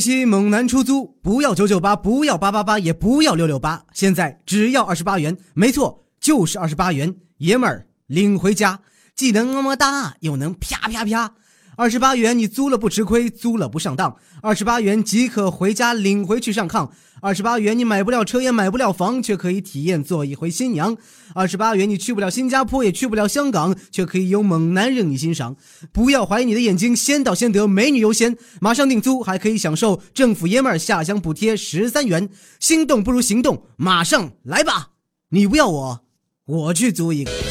西猛男出租，不要九九八，不要八八八，也不要六六八，现在只要二十八元，没错，就是二十八元，爷们儿领回家，既能么么哒，又能啪啪啪。二十八元，你租了不吃亏，租了不上当。二十八元即可回家领回去上炕。二十八元，你买不了车也买不了房，却可以体验做一回新娘。二十八元，你去不了新加坡也去不了香港，却可以有猛男任你欣赏。不要怀疑你的眼睛，先到先得，美女优先。马上订租，还可以享受政府爷们儿下乡补贴十三元。心动不如行动，马上来吧！你不要我，我去租一个。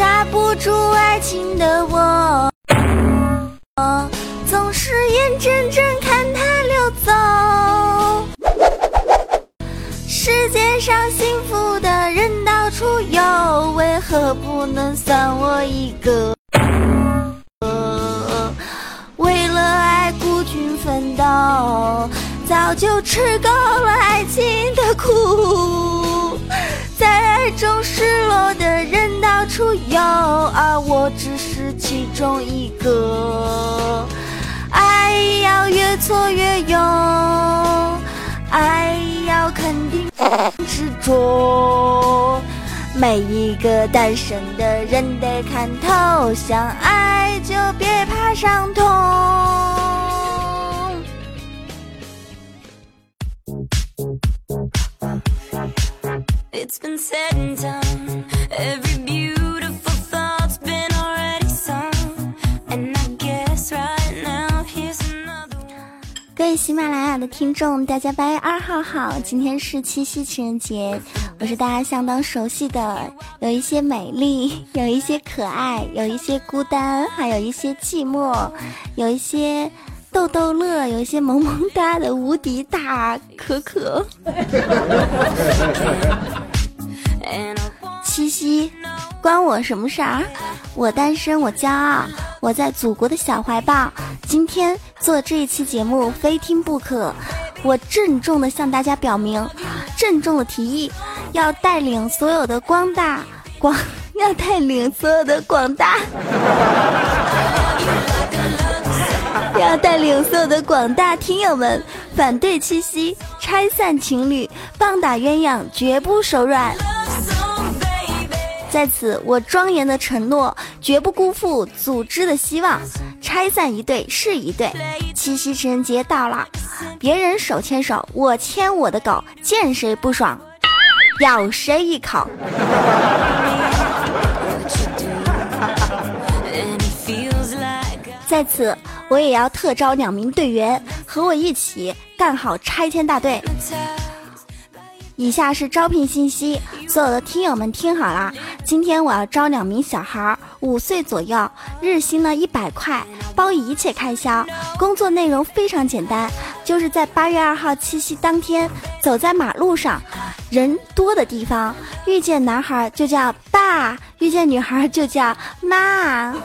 抓不住爱情的我，总是眼睁睁看它溜走。世界上幸福的人到处有，为何不能算我一个？为了爱孤军奋斗，早就吃够了爱情的苦。有，而我只是其中一个。爱要越挫越勇，爱要肯定执着。每一个单身的人得看透，想爱就别怕伤痛。位喜马拉雅的听众，大家八月二号好！今天是七夕情人节，我是大家相当熟悉的，有一些美丽，有一些可爱，有一些孤单，还有一些寂寞，有一些。逗逗乐，有一些萌萌哒的无敌大可可。七夕，关我什么事儿？我单身，我骄傲，我在祖国的小怀抱。今天做这一期节目非听不可。我郑重的向大家表明，郑重的提议，要带领所有的光大广，要带领所有的广大。要带领所有的广大听友们反对七夕，拆散情侣，棒打鸳鸯，绝不手软。在此，我庄严的承诺，绝不辜负组织的希望。拆散一对是一对。七夕情人节到了，别人手牵手，我牵我的狗，见谁不爽，咬谁一口。在此。我也要特招两名队员和我一起干好拆迁大队。以下是招聘信息，所有的听友们听好了，今天我要招两名小孩，五岁左右，日薪呢一百块，包一切开销。工作内容非常简单，就是在八月二号七夕当天，走在马路上，人多的地方，遇见男孩就叫爸，遇见女孩就叫妈。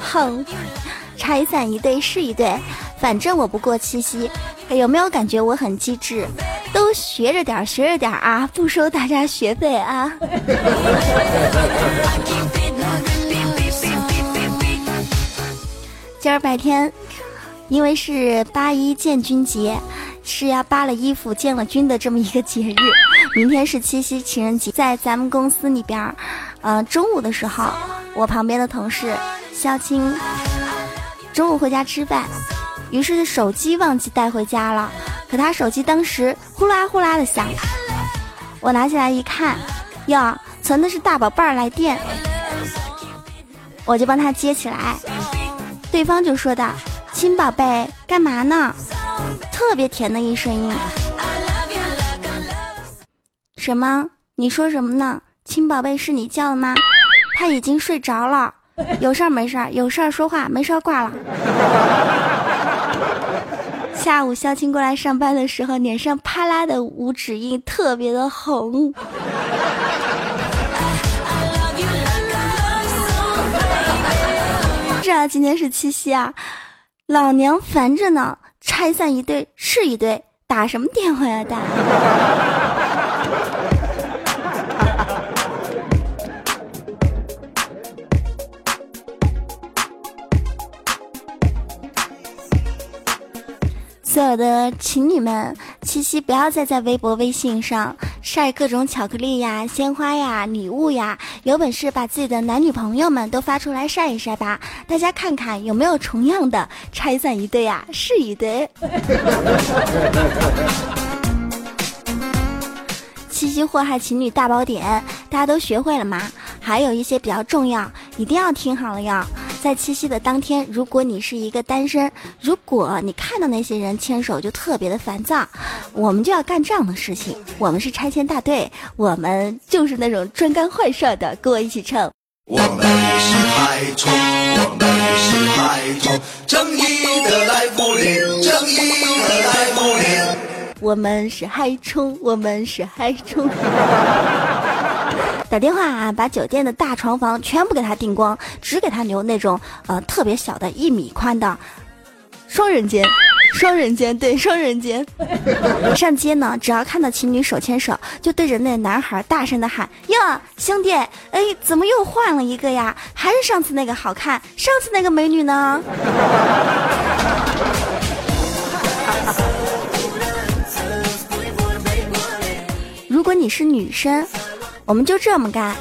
哼，拆散一对是一对，反正我不过七夕。有没有感觉我很机智？都学着点，学着点啊！不收大家学费啊！今儿白天，因为是八一建军节，是要扒了衣服建了军的这么一个节日。明天是七夕情人节，在咱们公司里边，呃，中午的时候，我旁边的同事。肖青中午回家吃饭，于是手机忘记带回家了。可他手机当时呼啦呼啦的响，我拿起来一看，哟，存的是大宝贝儿来电，我就帮他接起来。对方就说道：“亲宝贝，干嘛呢？”特别甜的一声音。什么？你说什么呢？亲宝贝是你叫的吗？他已经睡着了。有事儿没事儿，有事儿说话，没事儿挂了。下午肖青过来上班的时候，脸上啪啦的五指印特别的红。是啊，今天是七夕啊，老娘烦着呢，拆散一对是一对。打什么电话呀打？所有的情侣们，七夕不要再在微博、微信上晒各种巧克力呀、鲜花呀、礼物呀，有本事把自己的男女朋友们都发出来晒一晒吧，大家看看有没有重样的，拆散一对呀，是一对。七夕祸害情侣大宝典，大家都学会了吗？还有一些比较重要，一定要听好了哟。在七夕的当天，如果你是一个单身，如果你看到那些人牵手就特别的烦躁，我们就要干这样的事情。我们是拆迁大队，我们就是那种专干坏事的，跟我一起唱。我们是海虫，我们是海虫，正义的来福临，正义的来福临。我们是海冲，我们是海冲。打电话啊，把酒店的大床房全部给他订光，只给他留那种呃特别小的一米宽的双人间，双人间对双人间。上街呢，只要看到情侣手牵手，就对着那男孩大声的喊：“哟，兄弟，哎，怎么又换了一个呀？还是上次那个好看？上次那个美女呢？”如果你是女生，我们就这么干。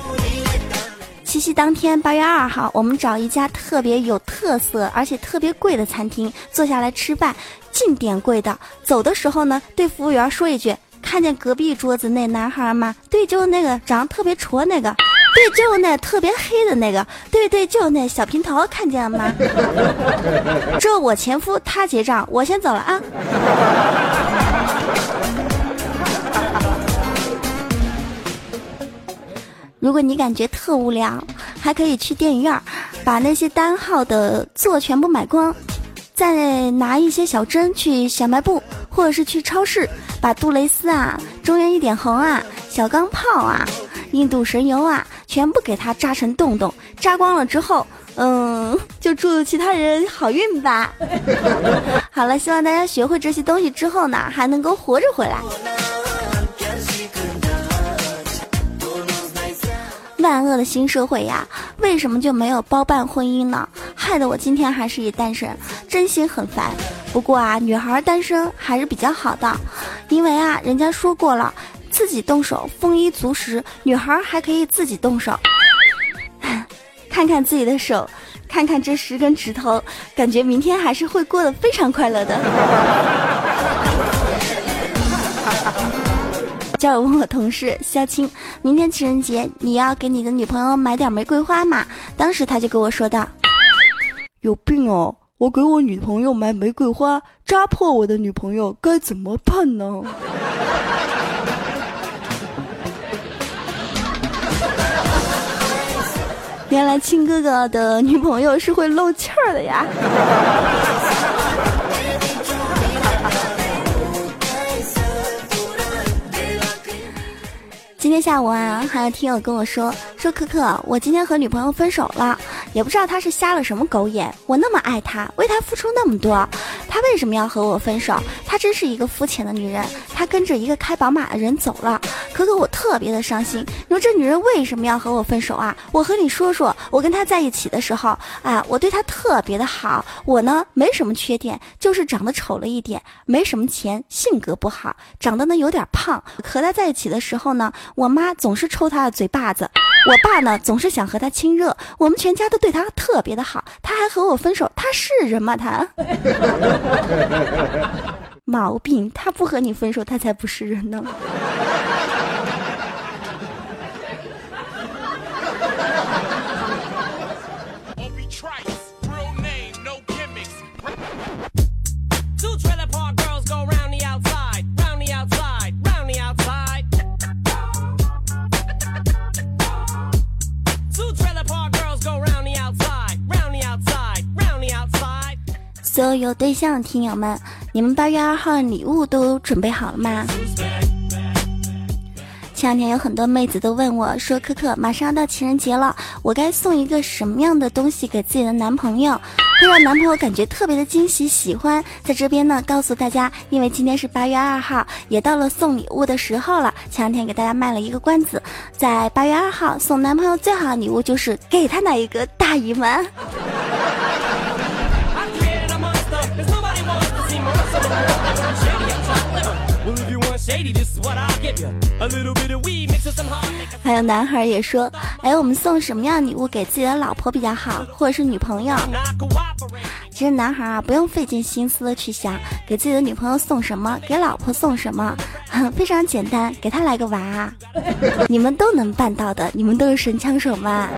七夕当天，八月二号，我们找一家特别有特色而且特别贵的餐厅，坐下来吃饭，尽点贵的。走的时候呢，对服务员说一句：“看见隔壁桌子那男孩吗？对，就是那个长得特别矬那个，对，就是那特别黑的那个，对对，就是那小平头，看见了吗？这我前夫他结账，我先走了啊。”如果你感觉特无聊，还可以去电影院，把那些单号的座全部买光，再拿一些小针去小卖部，或者是去超市，把杜蕾斯啊、中原一点红啊、小钢炮啊、印度神油啊，全部给它扎成洞洞，扎光了之后，嗯，就祝其他人好运吧。好了，希望大家学会这些东西之后呢，还能够活着回来。的新社会呀，为什么就没有包办婚姻呢？害得我今天还是一单身，真心很烦。不过啊，女孩单身还是比较好的，因为啊，人家说过了，自己动手丰衣足食，女孩还可以自己动手，看看自己的手，看看这十根指头，感觉明天还是会过得非常快乐的。叫我问我同事肖青，明天情人节你要给你的女朋友买点玫瑰花吗？当时他就跟我说道：“有病哦！我给我女朋友买玫瑰花，扎破我的女朋友该怎么办呢？”原来亲哥哥的女朋友是会漏气儿的呀。今天下午啊，还有听友跟我说说，可可，我今天和女朋友分手了，也不知道他是瞎了什么狗眼。我那么爱她，为她付出那么多，她为什么要和我分手？她真是一个肤浅的女人，她跟着一个开宝马的人走了。可可，我特别的伤心。你说这女人为什么要和我分手啊？我和你说说，我跟她在一起的时候，啊，我对她特别的好。我呢，没什么缺点，就是长得丑了一点，没什么钱，性格不好，长得呢有点胖。和她在一起的时候呢。我妈总是抽她的嘴巴子，我爸呢总是想和他亲热，我们全家都对他特别的好，他还和我分手，他是人吗？他 毛病，他不和你分手，他才不是人呢。所有有对象的听友们，你们八月二号的礼物都准备好了吗？前两天有很多妹子都问我说：“可可，马上要到情人节了，我该送一个什么样的东西给自己的男朋友？会让男朋友感觉特别的惊喜喜欢。在这边呢，告诉大家，因为今天是八月二号，也到了送礼物的时候了。前两天给大家卖了一个关子，在八月二号送男朋友最好的礼物就是给他来一个大姨妈。还有男孩也说，哎，我们送什么样礼物给自己的老婆比较好，或者是女朋友？其实男孩啊，不用费尽心思的去想给自己的女朋友送什么，给老婆送什么，非常简单，给他来个娃，你们都能办到的，你们都是神枪手嘛。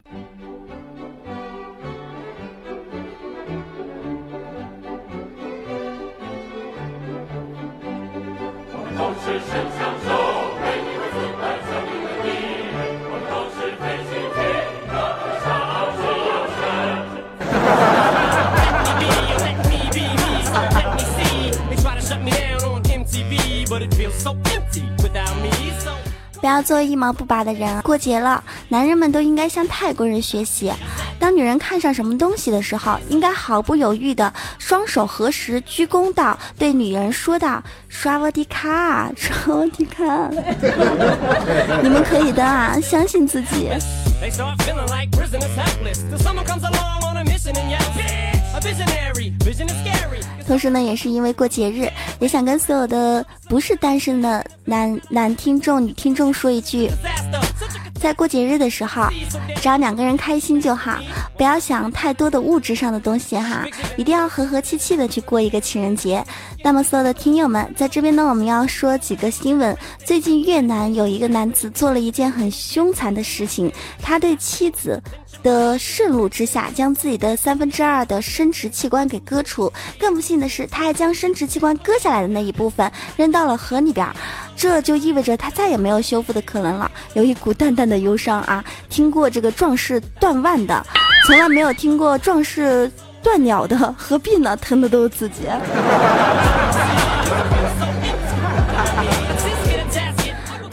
不要做一毛不拔的人。过节了，男人们都应该向泰国人学习。当女人看上什么东西的时候，应该毫不犹豫的双手合十，鞠躬道：“对女人说道，刷我的卡，刷我的卡。你们可以的啊，相信自己。”同时呢，也是因为过节日，也想跟所有的不是单身的男男听众、女听众说一句。在过节日的时候，只要两个人开心就好，不要想太多的物质上的东西哈，一定要和和气气的去过一个情人节。那么，所有的听友们，在这边呢，我们要说几个新闻。最近越南有一个男子做了一件很凶残的事情，他对妻子的盛怒之下，将自己的三分之二的生殖器官给割除。更不幸的是，他还将生殖器官割下来的那一部分扔到了河里边。这就意味着他再也没有修复的可能了，有一股淡淡的忧伤啊！听过这个壮士断腕的，从来没有听过壮士断鸟的，何必呢？疼的都是自己。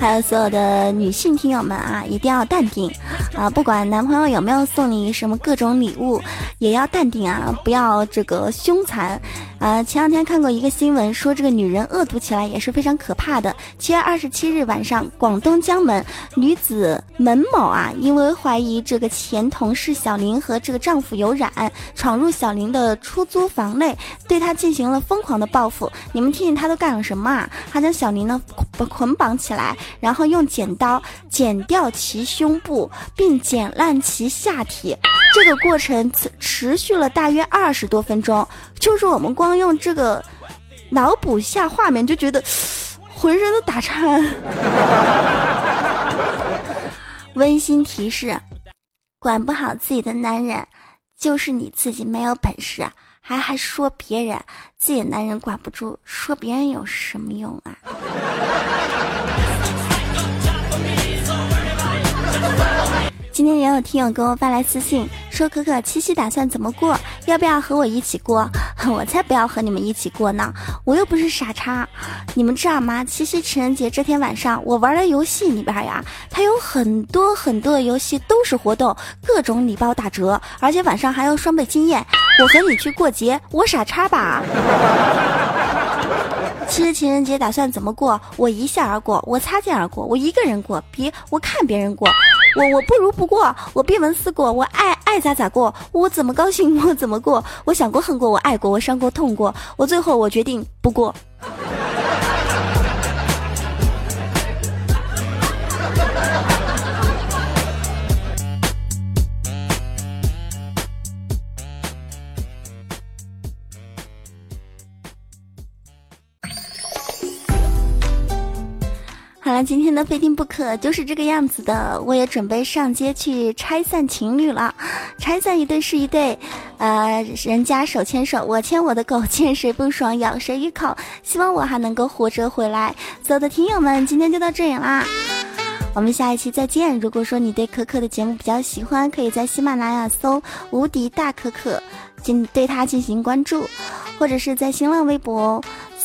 还有所有的女性听友们啊，一定要淡定啊！不管男朋友有没有送你什么各种礼物，也要淡定啊，不要这个凶残。呃，前两天看过一个新闻，说这个女人恶毒起来也是非常可怕的。七月二十七日晚上，广东江门女子门某啊，因为怀疑这个前同事小林和这个丈夫有染，闯入小林的出租房内，对她进行了疯狂的报复。你们听听她都干了什么啊？她将小林呢捆绑起来，然后用剪刀剪掉其胸部，并剪烂其下体。这个过程持持续了大约二十多分钟，就是我们光用这个脑补下画面，就觉得 浑身都打颤。温馨提示：管不好自己的男人，就是你自己没有本事，还还说别人自己男人管不住，说别人有什么用啊？今天也有听友给我发来私信，说可可七夕打算怎么过？要不要和我一起过？我才不要和你们一起过呢！我又不是傻叉。你们知道吗？七夕情人节这天晚上，我玩的游戏里边呀，它有很多很多的游戏都是活动，各种礼包打折，而且晚上还有双倍经验。我和你去过节，我傻叉吧？七夕情人节打算怎么过？我一笑而过，我擦肩而过，我一个人过，别我看别人过。我我不如不过，我闭门思过，我爱爱咋咋过，我怎么高兴我怎么过，我想过恨过，我爱过，我伤过痛过，我最后我决定不过。今天的非听不可就是这个样子的。我也准备上街去拆散情侣了，拆散一对是一对，呃，人家手牵手，我牵我的狗，见谁不爽咬谁一口。希望我还能够活着回来。所有的听友们，今天就到这里啦，我们下一期再见。如果说你对可可的节目比较喜欢，可以在喜马拉雅搜“无敌大可可”进对他进行关注，或者是在新浪微博。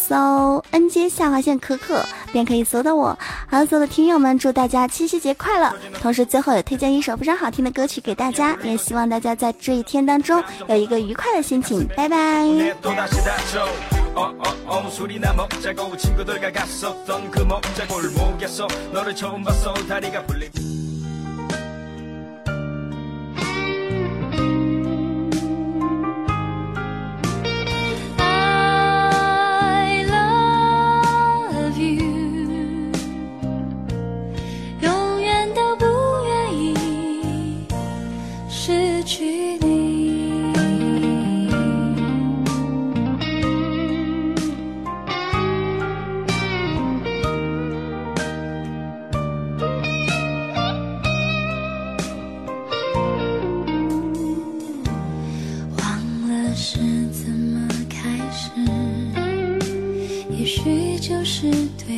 搜 NJ 下划线可可，便可以搜到我。好，所有的听友们，祝大家七夕节快乐。同时最后也推荐一首非常好听的歌曲给大家，也希望大家在这一天当中有一个愉快的心情。拜拜。是怎么开始？也许就是对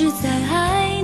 只在爱